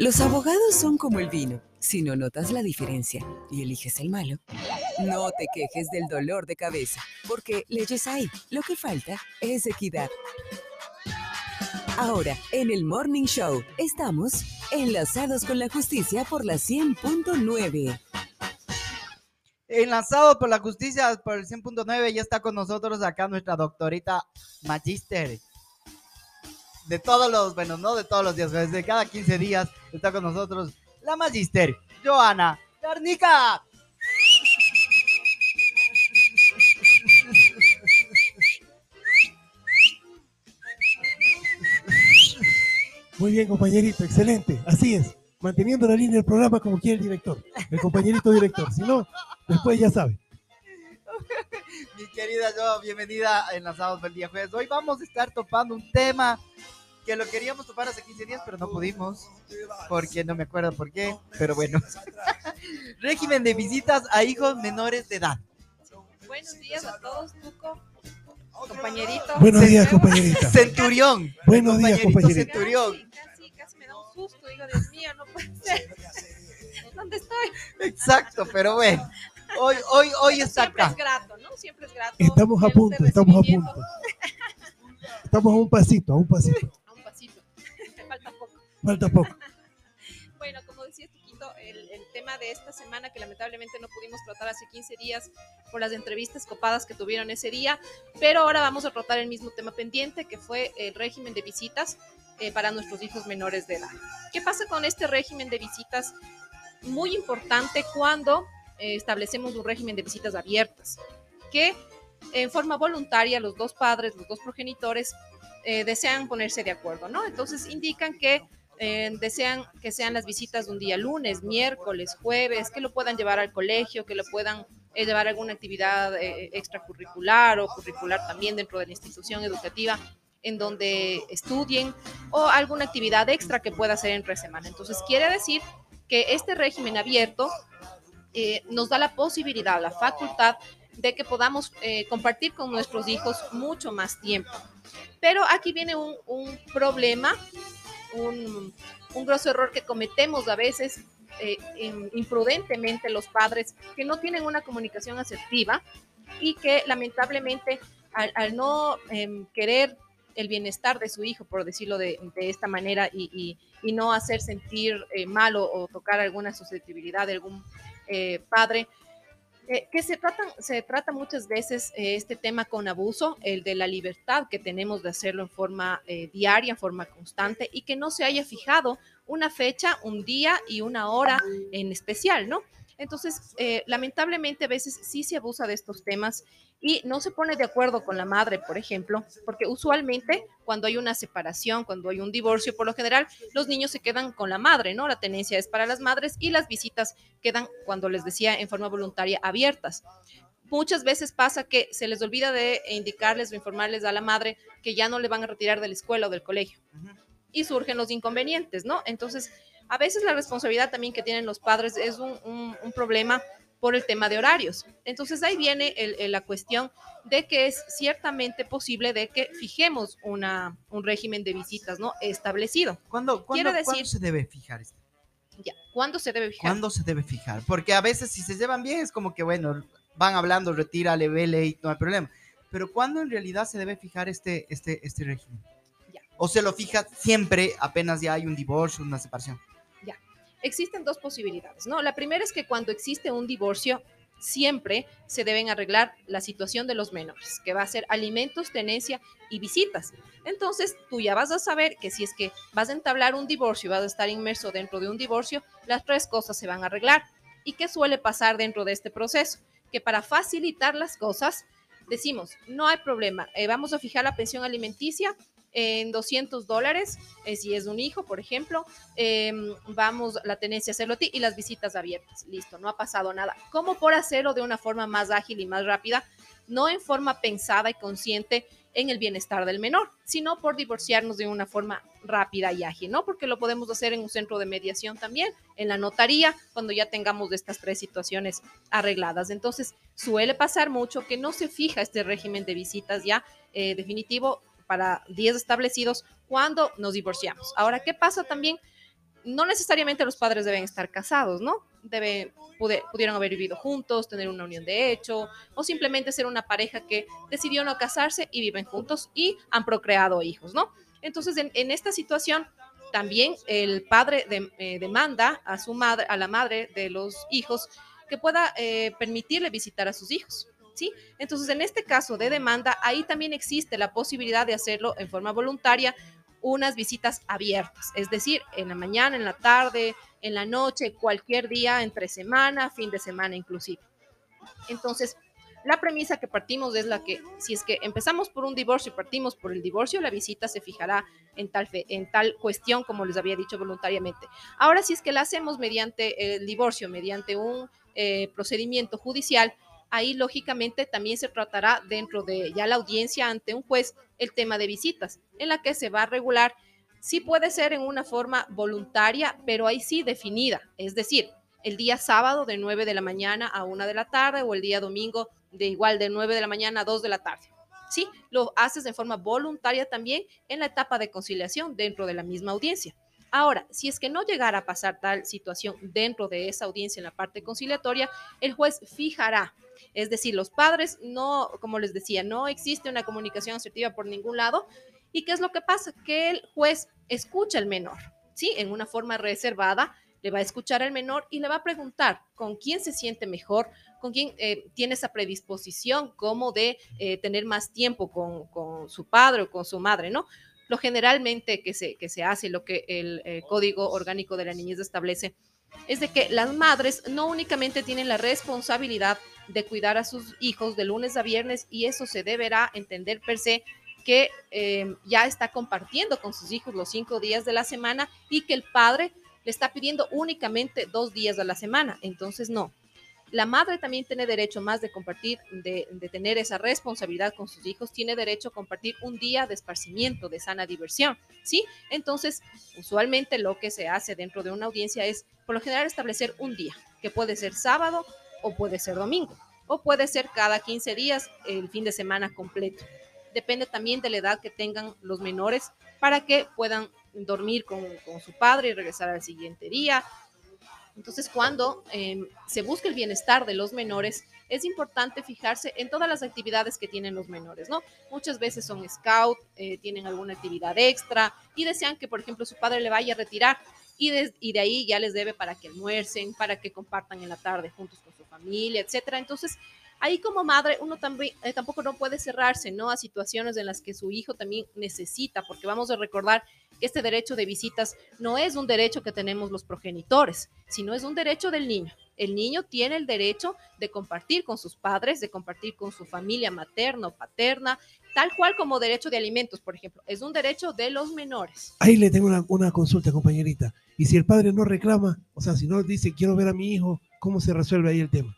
Los abogados son como el vino. Si no notas la diferencia y eliges el malo, no te quejes del dolor de cabeza, porque leyes hay. Lo que falta es equidad. Ahora, en el Morning Show, estamos enlazados con la justicia por la 100.9. Enlazados por la justicia por el 100.9, ya está con nosotros acá nuestra doctorita Magister de todos los, bueno, no de todos los días, de cada 15 días está con nosotros la Magister, Joana Garnica. Muy bien, compañerito, excelente. Así es, manteniendo la línea del programa como quiere el director, el compañerito director. Si no, después ya sabe. Mi querida Jo, bienvenida en Lanzados del día jueves. Hoy vamos a estar topando un tema que lo queríamos topar hace 15 días, pero no pudimos, porque no me acuerdo por qué, pero bueno. Régimen de visitas a hijos menores de edad. Buenos días a todos, Tuco, compañerito. Buenos días, compañerita. Centurión. Buenos días, compañerita. Centurión. Casi, casi me da un susto, digo, Dios mío, no puede ser. ¿Dónde estoy? Exacto, pero bueno. Hoy, hoy, hoy está Siempre acá. es grato, ¿no? Siempre es grato. Estamos a punto, estamos a punto. Estamos a un pasito. A un pasito. Falta poco. Bueno, como decía Tuquito, el, el tema de esta semana que lamentablemente no pudimos tratar hace 15 días por las entrevistas copadas que tuvieron ese día, pero ahora vamos a tratar el mismo tema pendiente que fue el régimen de visitas eh, para nuestros hijos menores de edad. ¿Qué pasa con este régimen de visitas? Muy importante cuando eh, establecemos un régimen de visitas abiertas, que en forma voluntaria los dos padres, los dos progenitores, eh, desean ponerse de acuerdo, ¿no? Entonces indican que eh, desean que sean las visitas de un día lunes, miércoles, jueves, que lo puedan llevar al colegio, que lo puedan eh, llevar a alguna actividad eh, extracurricular o curricular también dentro de la institución educativa en donde estudien o alguna actividad extra que pueda hacer entre semana. Entonces quiere decir que este régimen abierto eh, nos da la posibilidad, la facultad de que podamos eh, compartir con nuestros hijos mucho más tiempo. Pero aquí viene un, un problema, un, un grosso error que cometemos a veces eh, imprudentemente los padres que no tienen una comunicación asertiva y que lamentablemente al, no em, querer el bienestar de su hijo, por decirlo de, de esta manera, y, y- no hacer sentir eh, mal o, o tocar alguna susceptibilidad de algún eh, padre, que se, tratan, se trata muchas veces eh, este tema con abuso, el de la libertad que tenemos de hacerlo en forma eh, diaria, en forma constante, y que no se haya fijado una fecha, un día y una hora en especial, ¿no? Entonces, eh, lamentablemente a veces sí se abusa de estos temas y no se pone de acuerdo con la madre, por ejemplo, porque usualmente cuando hay una separación, cuando hay un divorcio, por lo general los niños se quedan con la madre, ¿no? La tenencia es para las madres y las visitas quedan, cuando les decía, en forma voluntaria abiertas. Muchas veces pasa que se les olvida de indicarles o informarles a la madre que ya no le van a retirar de la escuela o del colegio y surgen los inconvenientes, ¿no? Entonces, a veces la responsabilidad también que tienen los padres es un, un- un problema por el tema de horarios. Entonces ahí viene el- el- la cuestión de que es ciertamente posible de que fijemos una, un régimen de visitas, ¿no? Establecido. ¿Cuándo, cuándo, Quiero cuándo decir- se debe fijar esto? Ya. ¿Cuándo se debe fijar? ¿Cuándo se debe fijar? Porque a veces si se llevan bien es como que, bueno, van hablando, retírale, vele y no hay problema. Pero ¿cuándo en realidad se debe fijar este, este, este régimen? Ya. ¿O se lo fija siempre apenas ya hay un divorcio, una separación? Existen dos posibilidades, ¿no? La primera es que cuando existe un divorcio, siempre se deben arreglar la situación de los menores, que va a ser alimentos, tenencia y visitas. Entonces, tú ya vas a saber que si es que vas a entablar un divorcio, vas a estar inmerso dentro de un divorcio, las tres cosas se van a arreglar. ¿Y qué suele pasar dentro de este proceso? Que para facilitar las cosas, decimos, no hay problema, eh, vamos a fijar la pensión alimenticia en 200 dólares, eh, si es un hijo, por ejemplo, eh, vamos la tenencia a ti y las visitas abiertas. Listo, no ha pasado nada. ¿Cómo por hacerlo de una forma más ágil y más rápida? No en forma pensada y consciente en el bienestar del menor, sino por divorciarnos de una forma rápida y ágil, ¿no? Porque lo podemos hacer en un centro de mediación también, en la notaría, cuando ya tengamos estas tres situaciones arregladas. Entonces, suele pasar mucho que no se fija este régimen de visitas ya eh, definitivo para días establecidos cuando nos divorciamos. Ahora, ¿qué pasa también? no necesariamente los padres deben estar casados, ¿no? Debe, pudieron haber vivido juntos, tener una unión de hecho, o simplemente ser una pareja que decidió no casarse y viven juntos y han procreado hijos, ¿no? Entonces, en, esta situación, también el padre eh, demanda a su madre, a la madre de los hijos, que pueda eh, permitirle visitar a sus hijos. ¿Sí? Entonces, en este caso de demanda, ahí también existe la posibilidad de hacerlo en forma voluntaria unas visitas abiertas, es decir, en la mañana, en la tarde, en la noche, cualquier día, entre semana, fin de semana inclusive. Entonces, la premisa que partimos es la que si es que empezamos por un divorcio y partimos por el divorcio, la visita se fijará en tal, en tal cuestión, como les había dicho voluntariamente. Ahora, si es que la hacemos mediante el divorcio, mediante un eh, procedimiento judicial, ahí lógicamente también se tratará dentro de ya la audiencia ante un juez el tema de visitas, en la que se va a regular, sí puede ser en una forma voluntaria, pero ahí sí definida, es decir, el día sábado de 9 de la mañana a 1 de la tarde o el día domingo de igual de 9 de la mañana a 2 de la tarde. Sí, lo haces de forma voluntaria también en la etapa de conciliación dentro de la misma audiencia. Ahora, si es que no llegara a pasar tal situación dentro de esa audiencia en la parte conciliatoria, el juez fijará es decir, los padres no, como les decía, no existe una comunicación asertiva por ningún lado. ¿Y qué es lo que pasa? Que el juez escucha al menor, ¿sí? En una forma reservada, le va a escuchar al menor y le va a preguntar con quién se siente mejor, con quién eh, tiene esa predisposición como de eh, tener más tiempo con, su padre o con su madre, ¿no? Lo generalmente que se, que se hace, lo que el eh, Código Orgánico de la Niñez establece, es de que las madres no únicamente tienen la responsabilidad de cuidar a sus hijos de lunes a viernes y eso se deberá entender per se que eh, ya está compartiendo con sus hijos los cinco días de la semana y que el padre le está pidiendo únicamente dos días a la semana. Entonces, no. La madre también tiene derecho más de compartir, de, tener esa responsabilidad con sus hijos, tiene derecho a compartir un día de esparcimiento, de sana diversión, ¿sí? Entonces, usualmente lo que se hace dentro de una audiencia es, por lo general, establecer un día, que puede ser sábado o puede ser domingo, o puede ser cada 15 días el fin de semana completo. Depende también de la edad que tengan los menores para que puedan dormir con, su padre y regresar al siguiente día. Entonces, cuando em, se busca el bienestar de los menores, es importante fijarse en todas las actividades que tienen los menores, ¿no? Muchas veces son scout, eh, tienen alguna actividad extra y desean que, por ejemplo, su padre le vaya a retirar y de, y de ahí ya les debe para que almuercen, para que compartan en la tarde juntos con su familia, etcétera. Entonces, ahí como madre uno también eh, tampoco no puede cerrarse, ¿no? A situaciones en las que su hijo también necesita, porque vamos a recordar que este derecho de visitas no es un derecho que tenemos los progenitores, sino es un derecho del niño. El niño tiene el derecho de compartir con sus padres, de compartir con su familia materna o paterna, tal cual como derecho de alimentos, por ejemplo. Es un derecho de los menores. Ahí le tengo una, consulta, compañerita. Y si el padre no reclama, o sea, si no dice quiero ver a mi hijo, ¿cómo se resuelve ahí el tema?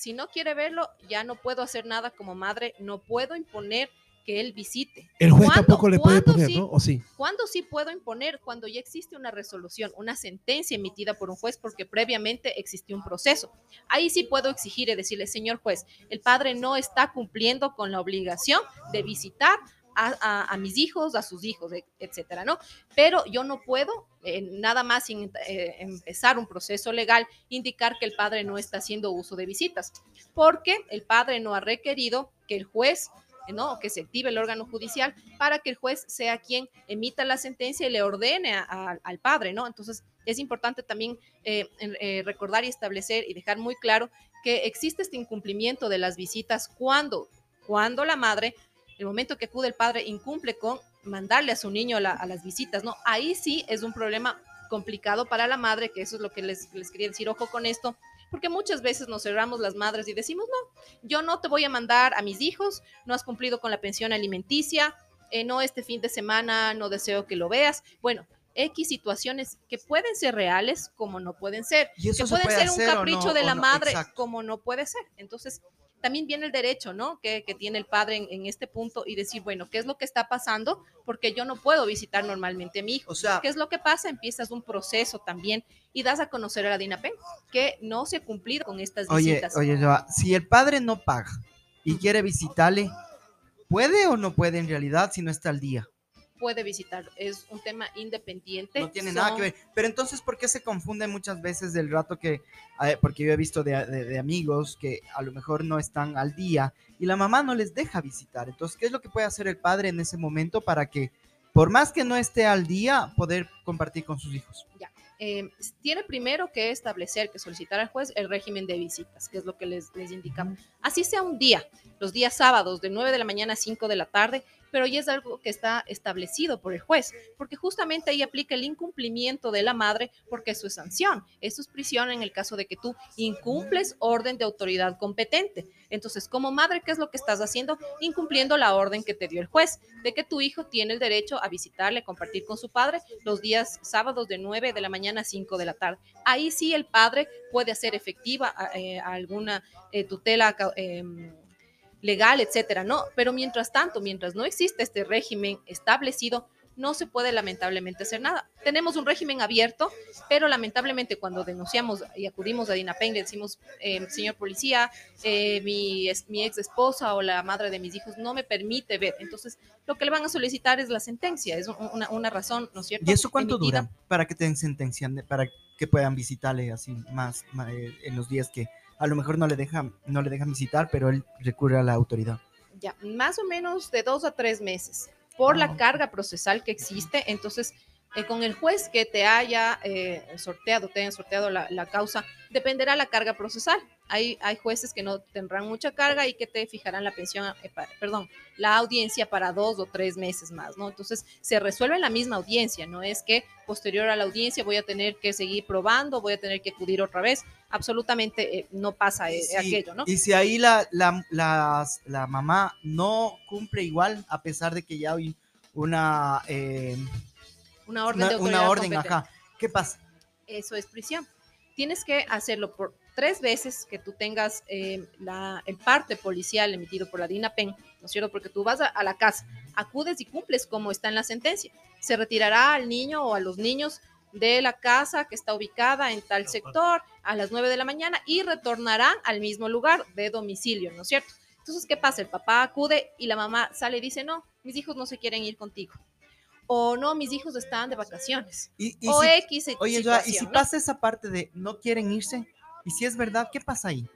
Si no quiere verlo, ya no puedo hacer nada como madre, no puedo imponer que él visite. El juez tampoco le puede poner, ¿no? ¿O sí? ¿Cuándo sí puedo imponer? Cuando ya existe una resolución, una sentencia emitida por un juez porque previamente existió un proceso. Ahí sí puedo exigir y decirle, señor juez, el padre no está cumpliendo con la obligación de visitar a, mis hijos, a sus hijos, etcétera, ¿no? Pero yo no puedo, eh, nada más sin eh, empezar un proceso legal, indicar que el padre no está haciendo uso de visitas, porque el padre no ha requerido que el juez ¿no? que se active el órgano judicial para que el juez sea quien emita la sentencia y le ordene al padre, ¿no? Entonces, es importante también eh, recordar y establecer y dejar muy claro que existe este incumplimiento de las visitas cuando, cuando la madre, el momento que acude el padre, incumple con mandarle a su niño a, las visitas, ¿no? Ahí sí es un problema complicado para la madre, que eso es lo que les, les quería decir, ojo con esto, porque muchas veces nos cerramos las madres y decimos, no, yo no te voy a mandar a mis hijos, no has cumplido con la pensión alimenticia, eh, no este fin de semana, no deseo que lo veas. Bueno, X situaciones que pueden ser reales como no pueden ser, ¿Y que pueden ser un capricho de la madre como no puede ser. Entonces, también viene el derecho, ¿no? Que, tiene el padre en, este punto y decir, bueno, ¿qué es lo que está pasando? Porque yo no puedo visitar normalmente a mi hijo. O sea, ¿qué es lo que pasa? Empiezas un proceso también y das a conocer a la DINAPEN que no se ha cumplido con estas visitas. Oye, si el padre no paga y quiere visitarle, ¿puede o no puede en realidad si no está al día? Puede visitar, es un tema independiente. No tiene nada que ver. Pero entonces, ¿por qué se confunde muchas veces del rato que, eh, porque yo he visto de, de- de amigos que a lo mejor no están al día y la mamá no les deja visitar? Entonces, ¿qué es lo que puede hacer el padre en ese momento para que, por más que no esté al día, poder compartir con sus hijos? eh, tiene primero que establecer, que solicitar al juez el régimen de visitas, que es lo que les, les indicamos. Así sea un día, los días sábados de 9 de la mañana a 5 de la tarde, pero ya es algo que está establecido por el juez, porque justamente ahí aplica el incumplimiento de la madre, porque eso es sanción, eso es prisión en el caso de que tú incumples orden de autoridad competente. Entonces, como madre, ¿qué es lo que estás haciendo? Incumpliendo la orden que te dio el juez, de que tu hijo tiene el derecho a visitarle, compartir con su padre los días sábados de 9 de la mañana a 5 de la tarde. Ahí sí el padre puede hacer efectiva eh, alguna eh, tutela em, legal, etcétera, ¿no? Pero mientras tanto, mientras no existe este régimen establecido, no se puede lamentablemente hacer nada. Tenemos un régimen abierto, pero lamentablemente cuando denunciamos y acudimos a DINAPEN, le decimos, eh, señor policía, eh, mi, es- mi ex esposa o la madre de mis hijos no me permite ver. Entonces, lo que le van a solicitar es la sentencia, es un- una, una razón, ¿no es cierto? ¿Y eso cuánto Emitida. dura para que te sentencian, para que puedan visitarle así más, ma- eh, en los días que a lo mejor no le dejan, no le dejan visitar, pero él recurre a la autoridad? Ya, más o menos de dos a tres meses por Ah, la ok. carga procesal que existe. Entonces, eh, con el juez que te haya eh, sorteado, te hayan sorteado la, la causa, dependerá la carga procesal. Hay, hay jueces que no tendrán mucha carga y que te fijarán la pensión, eh, perdón, la audiencia para dos o tres meses más, ¿no? Entonces, se resuelve en la misma audiencia, no es que posterior a la audiencia voy a tener que seguir probando, voy a tener que acudir otra vez. Absolutamente no pasa Sí, aquello, ¿no? Y si ahí la, la, las- la mamá no cumple igual, a pesar de que ya hay una, Una orden una, de una autoridad orden, competente. ajá, ¿qué pasa? eso es prisión. Tienes que hacerlo por tres veces que tú tengas eh, la, el parte policial emitido por la DINAPEN, ¿no es cierto? Porque tú vas a, a la casa, acudes y cumples como está en la sentencia. Se retirará al niño o a los niños de la casa que está ubicada en tal sector a las 9 de la mañana y retornarán al mismo lugar de domicilio, ¿no es cierto? Entonces, ¿qué pasa? El papá acude y la mamá sale y dice, no, mis hijos no se quieren ir contigo. O no, mis hijos están de vacaciones. Y, y o si- X oye, Joa, y si ¿no? pasa esa parte de no quieren irse, y si es verdad, ¿qué pasa ahí?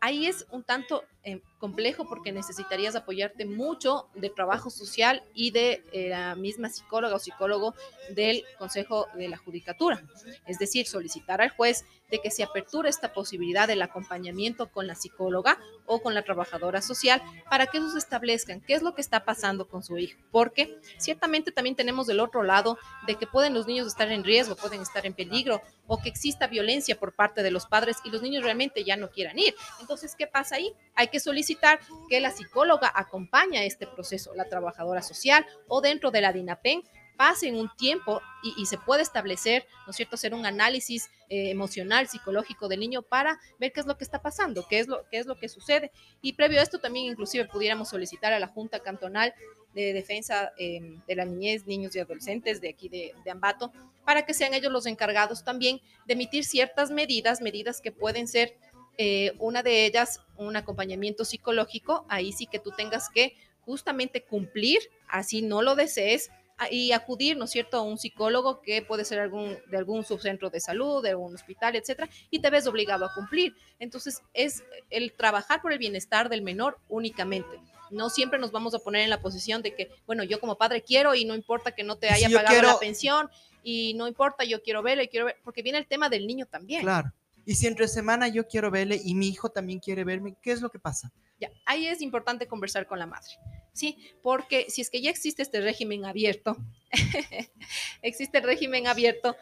ahí es un tanto eh, complejo porque necesitarías apoyarte mucho de trabajo social y de eh, la misma psicóloga o psicólogo del Consejo de la Judicatura. Es decir, solicitar al juez de que se aperture esta posibilidad del acompañamiento con la psicóloga o con la trabajadora social para que ellos establezcan qué es lo que está pasando con su hijo. Porque ciertamente también tenemos del otro lado de que pueden los niños estar en riesgo, pueden estar en peligro o que exista violencia por parte de los padres y los niños realmente ya no quieran ir. Entonces, ¿qué pasa ahí? Hay que solicitar que la psicóloga acompañe este proceso, la trabajadora social o dentro de la DINAPEN pasen un tiempo y, y, se puede establecer, ¿no es cierto?, hacer un análisis eh, emocional, psicológico del niño para ver qué es lo que está pasando, qué es lo, qué es lo que sucede. Y previo a esto también inclusive pudiéramos solicitar a la Junta Cantonal de Defensa eh, de la Niñez, Niños y Adolescentes de aquí de, de Ambato, para que sean ellos los encargados también de emitir ciertas medidas, medidas que pueden ser eh, una de ellas, un acompañamiento psicológico, ahí sí que tú tengas que justamente cumplir, así no lo desees, y acudir, ¿no es cierto?, a un psicólogo que puede ser algún, de algún subcentro de salud, de algún hospital, etcétera, y te ves obligado a cumplir. Entonces, es el trabajar por el bienestar del menor únicamente. No siempre nos vamos a poner en la posición de que, bueno, yo como padre quiero y no importa que no te haya Si pagado quiero... la pensión y no importa, yo quiero verle, quiero ver, porque viene el tema del niño también. Claro. Y si entre semana yo quiero verle y mi hijo también quiere verme, ¿qué es lo que pasa? Ya, ahí es importante conversar con la madre. Sí, porque si es que ya existe este régimen abierto, existe el régimen abierto,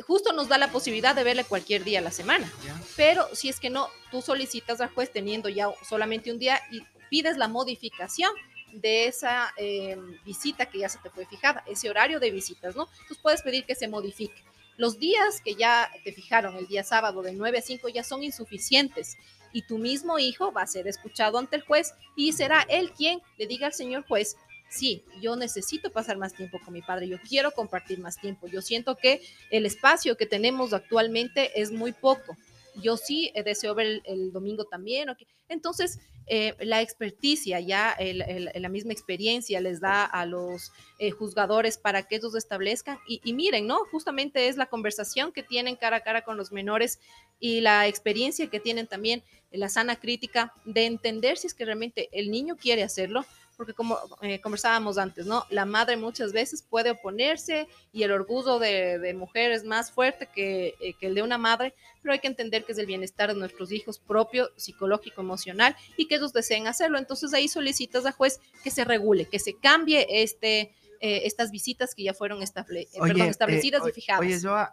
justo nos da la posibilidad de verle cualquier día a la semana. Pero si es que no, tú solicitas al juez teniendo ya solamente un día y pides la modificación de esa eh, visita que ya se te fue fijada, ese horario de visitas, ¿no? Tú puedes pedir que se modifique. Los días que ya te fijaron, el día sábado de 9 a 5, ya son insuficientes y tu mismo hijo va a ser escuchado ante el juez y será él quien le diga al señor juez, sí, yo necesito pasar más tiempo con mi padre, yo quiero compartir más tiempo, yo siento que el espacio que tenemos actualmente es muy poco. Yo sí eh, deseo ver el, domingo también. Entonces, eh, la experticia, ya la misma experiencia les da a los eh, juzgadores para que ellos establezcan y, y, miren, ¿no? Justamente es la conversación que tienen cara a cara con los menores y la experiencia que tienen también, la sana crítica de entender si es que realmente el niño quiere hacerlo, porque como eh, conversábamos antes, ¿no? La madre muchas veces puede oponerse y el orgullo de, de mujer es más fuerte que, eh, que, el de una madre, pero hay que entender que es el bienestar de nuestros hijos propio, psicológico, emocional y que ellos deseen hacerlo. Entonces ahí solicitas a juez que se regule, que se cambie este, eh, estas visitas que ya fueron estable, perdón, establecidas y fijadas. Oye, Joa,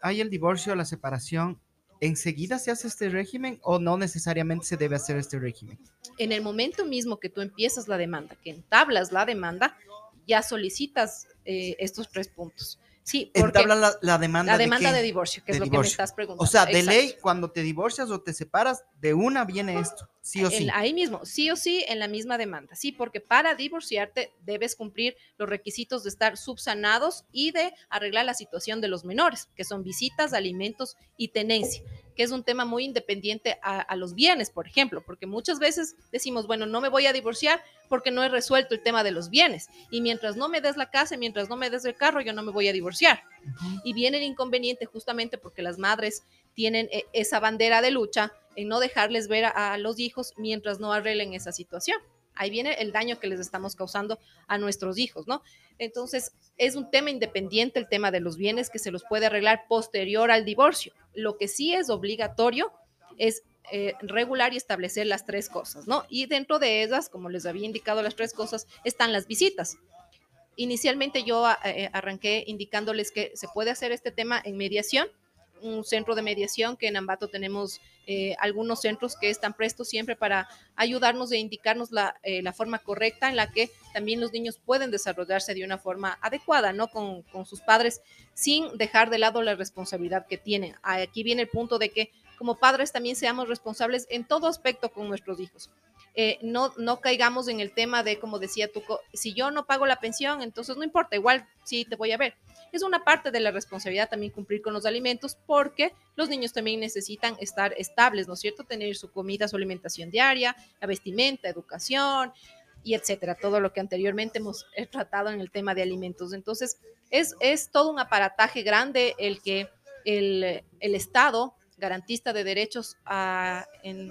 hay el divorcio, la separación ¿enseguida se hace este régimen o no necesariamente se debe hacer este régimen? En el momento mismo que tú empiezas la demanda, que entablas la demanda, ya solicitas eh, estos tres puntos. Sí, porque la, la, demanda. La demanda de, divorcio, que es lo que me estás preguntando. O sea, de ley, cuando te divorcias o te separas, de una viene esto, sí o sí. ahí mismo, sí o sí, en la misma demanda. Sí, porque para divorciarte debes cumplir los requisitos de estar subsanados y de arreglar la situación de los menores, que son visitas, alimentos y tenencia que es un tema muy independiente a, los bienes, por ejemplo, porque muchas veces decimos, bueno, no me voy a divorciar porque no he resuelto el tema de los bienes. Y mientras no me des la casa, mientras no me des el carro, yo no me voy a divorciar. Y viene el inconveniente justamente porque las madres tienen eh, esa bandera de lucha en no dejarles ver a los hijos mientras no arreglen esa situación. Ahí viene el daño que les estamos causando a nuestros hijos, ¿no? Entonces, es un tema independiente el tema de los bienes que se los puede arreglar posterior al divorcio. Lo que sí es obligatorio es eh, regular y establecer las tres cosas, ¿no? Y dentro de ellas, como les había indicado las tres cosas, están las visitas. Inicialmente yo eh, arranqué indicándoles que se puede hacer este tema en mediación, un centro de mediación que en Ambato tenemos eh, algunos centros que están prestos siempre para ayudarnos e indicarnos la, eh, la, forma correcta en la que también los niños pueden desarrollarse de una forma adecuada, ¿no? Con, con sus padres, sin dejar de lado la responsabilidad que tienen. Aquí viene el punto de que como padres también seamos responsables en todo aspecto con nuestros hijos. Eh, no, no caigamos en el tema de, como decía tú, si yo no pago la pensión, entonces no importa, igual sí te voy a ver es una parte de la responsabilidad también cumplir con los alimentos porque los niños también necesitan estar estables, ¿no es cierto? Tener su comida, su alimentación diaria, la vestimenta, educación y etcétera, todo lo que anteriormente hemos tratado en el tema de alimentos. Entonces, es, es todo un aparataje grande el que el, el Estado garantista de derechos ha en,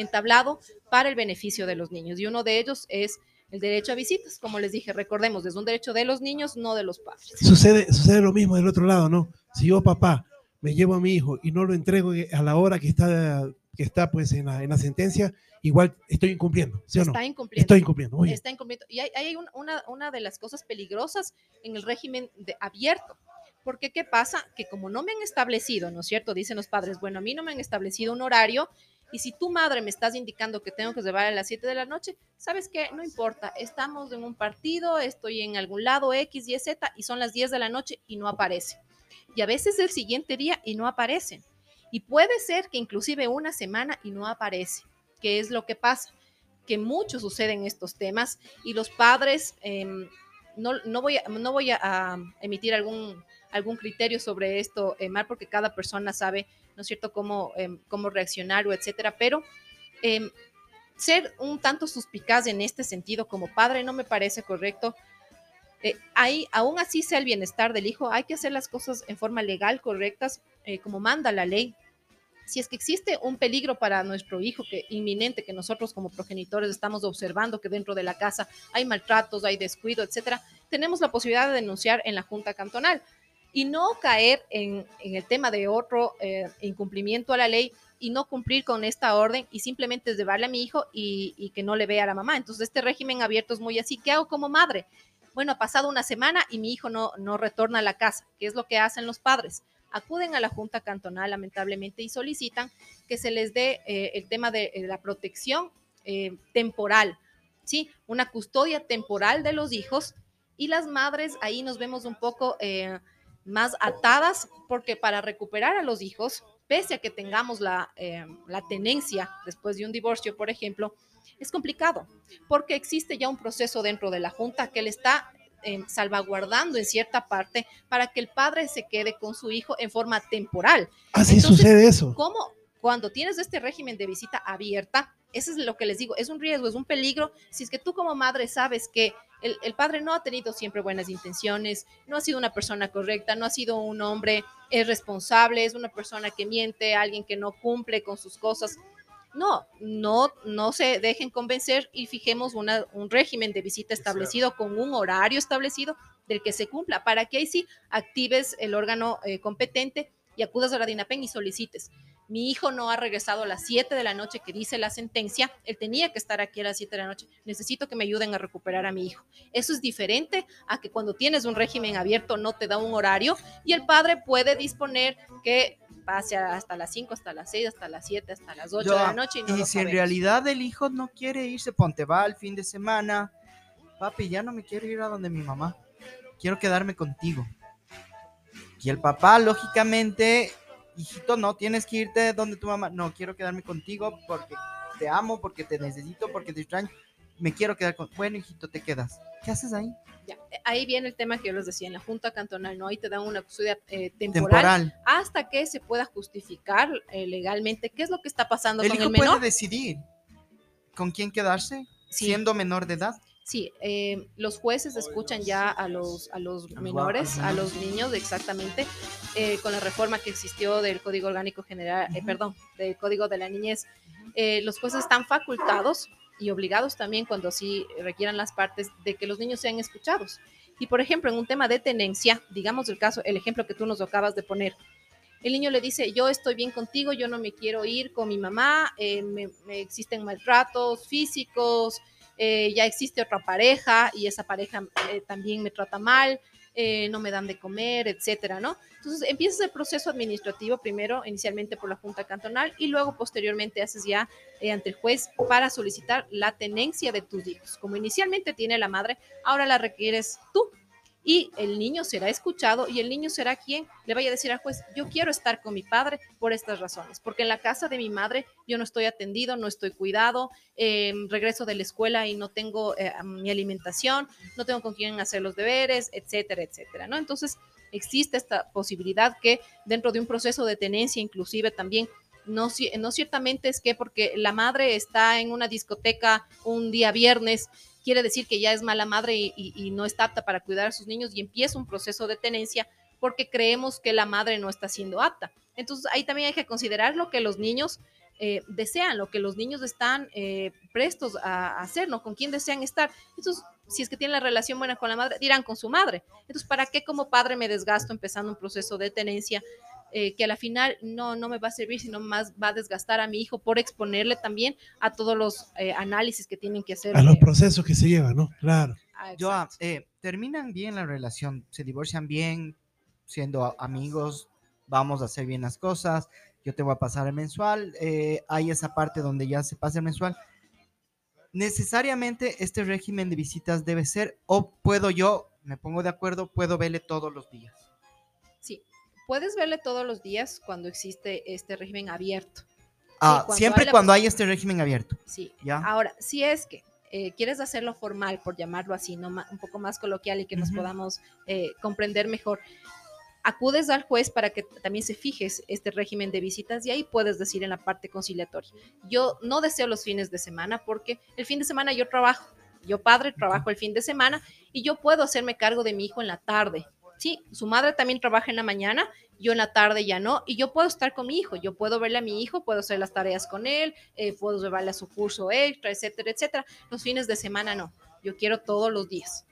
entablado para el beneficio de los niños. Y uno de ellos es el derecho a visitas, como les dije, recordemos, es un derecho de los niños, no de los padres. Sucede, sucede lo mismo del otro lado, ¿no? Si yo, papá, me llevo a mi hijo y no lo entrego a la hora que está, que está pues en la, en la sentencia, igual estoy incumpliendo, ¿sí o no? Está incumpliendo. Estoy incumpliendo. Está incumpliendo. Y hay, hay una, una, de las cosas peligrosas en el régimen de abierto. Porque, ¿qué pasa? Que como no me han establecido, ¿no es cierto? Dicen los padres, bueno, a mí no me han establecido un horario y si tu madre me estás indicando que tengo que llevar a las 7 de la noche, ¿sabes qué? No importa, estamos en un partido, estoy en algún lado X, Y, Z y son las 10 de la noche y no aparece. Y a veces el siguiente día y no aparecen. Y puede ser que inclusive una semana y no aparece. ¿Qué es lo que pasa? Que mucho sucede en estos temas y los padres, em, no, no, voy, a, no voy a, emitir algún, algún criterio sobre esto, eh, Mar, porque cada persona sabe ¿no es cierto?, cómo, em, cómo reaccionar o etcétera, pero em, ser un tanto suspicaz en este sentido como padre no me parece correcto. Eh, ahí, aún así sea el bienestar del hijo, hay que hacer las cosas en forma legal, correctas, eh, como manda la ley. Si es que existe un peligro para nuestro hijo que inminente que nosotros como progenitores estamos observando que dentro de la casa hay maltratos, hay descuido, etcétera, tenemos la posibilidad de denunciar en la Junta Cantonal y no caer en, el tema de otro eh, incumplimiento a la ley y no cumplir con esta orden y simplemente llevarle a mi hijo y, que no le vea a la mamá. Entonces, este régimen abierto es muy así. ¿Qué hago como madre? Bueno, ha pasado una semana y mi hijo no, no retorna a la casa. ¿Qué es lo que hacen los padres? Acuden a la Junta Cantonal, lamentablemente, y solicitan que se les dé eh, el tema de eh, la protección temporal, ¿sí? Una custodia temporal de los hijos y las madres, ahí nos vemos un poco más atadas, porque para recuperar a los hijos, pese a que tengamos la, eh, la tenencia después de un divorcio, por ejemplo, es complicado, porque existe ya un proceso dentro de la Junta que le está eh, salvaguardando en cierta parte para que el padre se quede con su hijo en forma temporal. Así sucede eso. ¿Cómo? Cuando tienes este régimen de visita abierta, eso es lo que les digo, es un riesgo, es un peligro. Si es que tú como madre sabes que el, el, padre no ha tenido siempre buenas intenciones, no ha sido una persona correcta, no ha sido un hombre es responsable, es una persona que miente, alguien que no cumple con sus cosas. No, no, no se dejen convencer y fijemos una, un régimen de visita establecido con un horario establecido del que se cumpla, para que ahí sí actives el órgano eh, competente y acudas a la DINAPEN y solicites. Mi hijo no ha regresado a las 7 de la noche que dice la sentencia, él tenía que estar aquí a las 7 de la noche, necesito que me ayuden a recuperar a mi hijo. Eso es diferente a que cuando tienes un régimen abierto no te da un horario y el padre puede disponer que pase hasta las 5, hasta las 6, hasta las 7, hasta las 8 Yo- de la noche. Y, no y lo si en realidad el hijo no quiere irse, ponte va el fin de semana. Papi, ya no me quiero ir a donde mi mamá. Quiero quedarme contigo. Y el papá, lógicamente, hijito, no tienes que irte donde tu mamá. No, quiero quedarme contigo porque te amo, porque te necesito, porque te extraño. Me quiero quedar con. Bueno, hijito, te quedas. ¿Qué haces ahí? Ya, Ahí viene el tema que yo les decía, en la Junta Cantonal, ¿no? Ahí te dan una custodia eh, temporal, Temporal. hasta que se pueda justificar eh, legalmente qué es lo que está pasando El con hijo el puede menor. decidir con quién quedarse, Sí. siendo menor de edad. Sí, eh, los jueces escuchan ya a los, a los menores, a los niños, exactamente, eh, con la reforma que existió del Código Orgánico General, eh, perdón, del Código de la Niñez. Eh, los jueces están facultados y obligados también, cuando así requieran las partes, de que los niños sean escuchados. Y, por ejemplo, en un tema de tenencia, digamos el caso, el ejemplo que tú nos acabas de poner, el niño le dice, yo estoy bien contigo, yo no me quiero ir con mi mamá, eh, me- me existen maltratos físicos, eh, ya existe otra pareja y esa pareja eh, también me trata mal, eh, no me dan de comer, etcétera, ¿no? Entonces empiezas el proceso administrativo primero, inicialmente por la Junta Cantonal y luego posteriormente haces ya eh, ante el juez para solicitar la tenencia de tus hijos. Como inicialmente tiene la madre, ahora la requieres tú y el niño será escuchado y el niño será quien le vaya a decir al juez, yo quiero estar con mi padre por estas razones, porque en la casa de mi madre yo no estoy atendido, no estoy cuidado, eh, regreso de la escuela y no tengo eh, mi alimentación, no tengo con quién hacer los deberes, etcétera, etcétera, ¿no? Entonces existe esta posibilidad que dentro de un proceso de tenencia inclusive también no, no ciertamente es que porque la madre está en una discoteca un día viernes, quiere decir que ya es mala madre y, no está apta para cuidar a sus niños y empieza un proceso de tenencia porque creemos que la madre no está siendo apta. Entonces ahí también hay que considerar lo que los niños eh, desean, lo que los niños están eh, prestos a, a hacer, ¿no? Con quién desean estar. Entonces, si es que tienen la relación buena con la madre, dirán con su madre. Entonces, ¿para qué como padre me desgasto empezando un proceso de tenencia eh, que a la final no, no me va a servir, sino más va a desgastar a mi hijo por exponerle también a todos los eh, análisis que tienen que hacer? A los procesos que se llevan, ¿no? Claro. ah, Joa, exacto. eh, terminan bien la relación, se divorcian bien, siendo amigos, vamos a hacer bien las cosas, yo te voy a pasar el mensual, eh, hay esa parte donde ya se pasa el mensual. Necesariamente este régimen de visitas debe ser, o puedo yo, me pongo de acuerdo, puedo verle todos los días. Puedes verle todos los días cuando existe este régimen abierto. Ah, cuando siempre hay cuando hay este régimen abierto. Sí. ¿Ya? Ahora, si es que eh, quieres hacerlo formal, por llamarlo así, no un poco más coloquial y que nos podamos eh, comprender mejor, acudes al juez para que también se fijes este régimen de visitas y ahí puedes decir en la parte conciliatoria. Yo no deseo los fines de semana porque el fin de semana yo trabajo. Yo padre trabajo el fin de semana y yo puedo hacerme cargo de mi hijo en la tarde. Sí, su madre también trabaja en la mañana, yo en la tarde ya no, y yo puedo estar con mi hijo, yo puedo verle a mi hijo, puedo hacer las tareas con él, eh, puedo llevarle a su curso extra, etcétera, etcétera. Los fines de semana no, yo quiero todos los días.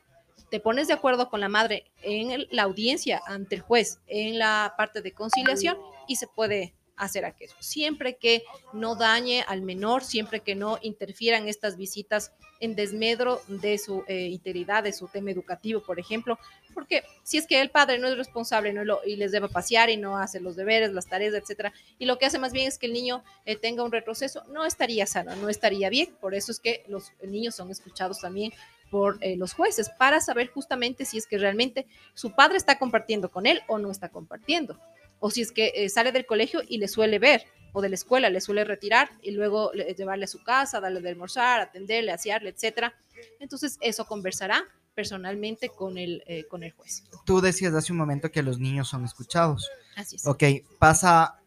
Te pones de acuerdo con la madre en la audiencia ante el juez, en la parte de conciliación, y se puede hacer aquello. Siempre que no dañe al menor, siempre que no interfieran estas visitas en desmedro de su eh, integridad, de su tema educativo, por ejemplo, porque si es que el padre no es responsable no lo, y les debe pasear y no hace los deberes, las tareas, etcétera, y lo que hace más bien es que el niño eh, tenga un retroceso, no estaría sano, no estaría bien, por eso es que los niños son escuchados también por eh, los jueces para saber justamente si es que realmente su padre está compartiendo con él o no está compartiendo, o si es que eh, sale del colegio y le suele ver, o de la escuela le suele retirar y luego le- llevarle a su casa, darle de almorzar, atenderle, asearle, etcétera. Entonces eso conversará personalmente con el, eh, con el juez. Tú decías hace un momento que los niños son escuchados. Así es. Ok, pasa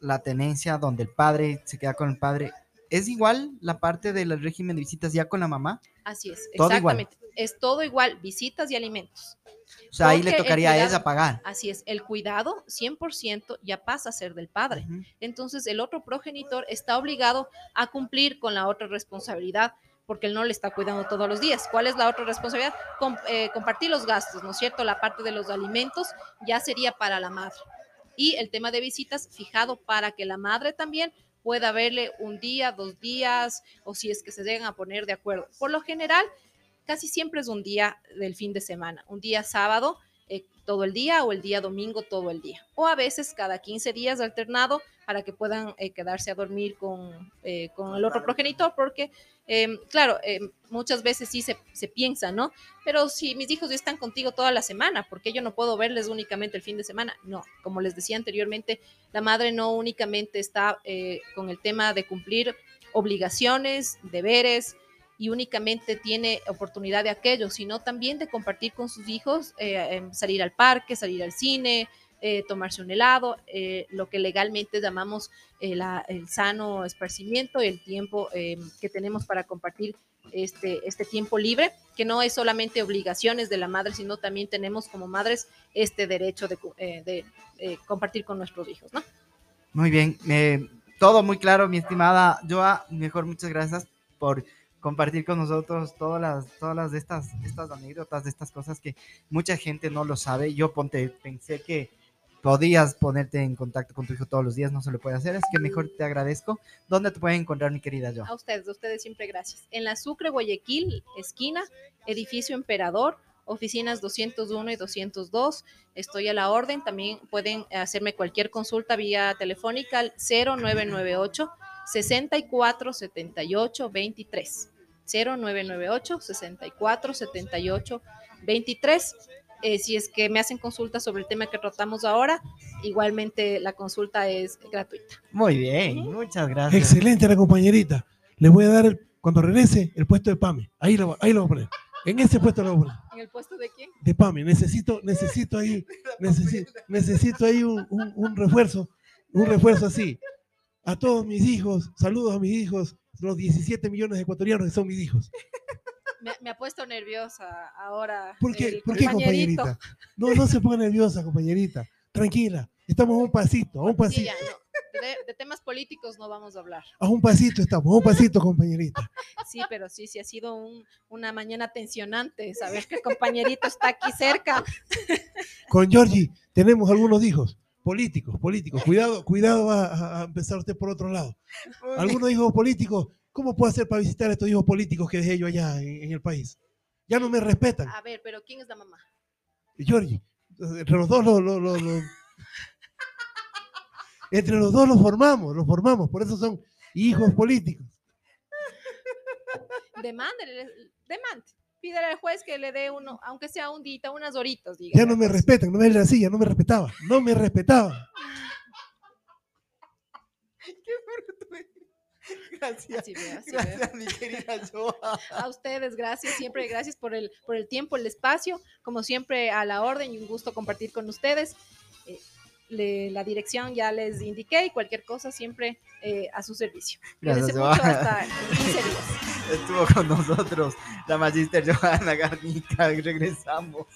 la tenencia donde el padre se queda con el padre. ¿Es igual la parte del régimen de visitas ya con la mamá? Así es, Todo igual. exactamente. Es todo igual, visitas y alimentos. O sea, ahí le tocaría a cuidado- ella pagar. Así es, el cuidado 100% ya pasa a ser del padre. Entonces el otro progenitor está obligado a cumplir con la otra responsabilidad porque él no le está cuidando todos los días. ¿Cuál es la otra responsabilidad? Com- eh, compartir los gastos, ¿no es cierto? La parte de los alimentos ya sería para la madre. Y el tema de visitas fijado para que la madre también pueda verle un día, dos días, o si es que se llegan a poner de acuerdo. Por lo general, casi siempre es un día del fin de semana, un día sábado eh, todo el día o el día domingo todo el día. O a veces cada 15 días alternado para que puedan eh, quedarse a dormir con, con el otro progenitor, porque, eh, claro, eh, muchas veces sí se, se piensa, ¿no? Pero si mis hijos ya están contigo toda la semana, ¿por qué yo no puedo verles únicamente el fin de semana? No, como les decía anteriormente, la madre no únicamente está eh, con el tema de cumplir obligaciones, deberes, y únicamente tiene oportunidad de aquello, sino también de compartir con sus hijos, eh, em, salir al parque, salir al cine, eh, tomarse un helado, eh, lo que legalmente llamamos eh, el sano esparcimiento, el tiempo eh, que tenemos para compartir este, este tiempo libre, que no es solamente obligaciones de la madre, sino también tenemos como madres este derecho de, compartir con nuestros hijos, ¿no? Muy bien, todo muy claro, mi estimada Joa. Mejor muchas gracias por compartir con nosotros todas las, todas estas, estas anécdotas, de estas cosas que mucha gente no lo sabe. Yo ponte, pensé que podías ponerte en contacto con tu hijo todos los días, no se lo puede hacer, así que mejor te agradezco. ¿Dónde te pueden encontrar, mi querida Joa? A ustedes, a ustedes siempre gracias. En la Sucre, Guayaquil, esquina, edificio Emperador, oficinas 201 y 202. Estoy a la orden. También pueden hacerme cualquier consulta vía telefónica al 0998 64 78 23. 0998 64 78 23. Eh, si es que me hacen consultas sobre el tema que tratamos ahora, igualmente la consulta es gratuita. Muy bien, muchas gracias. Excelente la compañerita. Le voy a dar, el- cuando regrese, el puesto de PAME. Ahí lo, ahí lo voy a poner. En ese puesto lo voy a poner. ¿En el puesto de quién? De PAME. Necesito, necesito ahí, necesito, necesito ahí un, un- un refuerzo, un refuerzo así. A todos mis hijos, saludos a mis hijos, los 17 millones de ecuatorianos que son mis hijos. Me, me ha puesto nerviosa ahora. ¿Por qué, ¿Por qué, compañerita? No, no se ponga nerviosa, compañerita. Tranquila. Estamos a un pasito, a un Sí, pasito. ya, no. De, de temas políticos no vamos a hablar. A un pasito estamos, a un pasito, compañerita. Sí, pero sí, sí ha sido un- una mañana tensionante saber que el compañerito está aquí cerca. Con Georgie tenemos algunos hijos políticos, políticos. Cuidado, cuidado va a, a empezar usted por otro lado. Algunos hijos políticos, ¿cómo puedo hacer para visitar a estos hijos políticos que dejé yo allá en, en el país? Ya no me respetan. A ver, pero ¿quién es la mamá? Georgie, entre los dos lo, lo- lo- lo- entre los dos los formamos, los formamos, por eso son hijos políticos. Demándele, demande. Pídele al juez que le dé uno, aunque sea un día, unas horitas, diga. Ya no me respetan, no me era así, ya no me respetaba, no me respetaba. Gracias. Así veo, así veo. Gracias, mi querida Joa. A ustedes, gracias, siempre gracias por el, por el tiempo, el espacio, como siempre a la orden y un gusto compartir con ustedes. Eh, le- la dirección ya les indiqué y cualquier cosa siempre eh, a su servicio. Gracias, mucho, hasta 15 días. Estuvo con nosotros la magíster Johanna Garnica. Regresamos.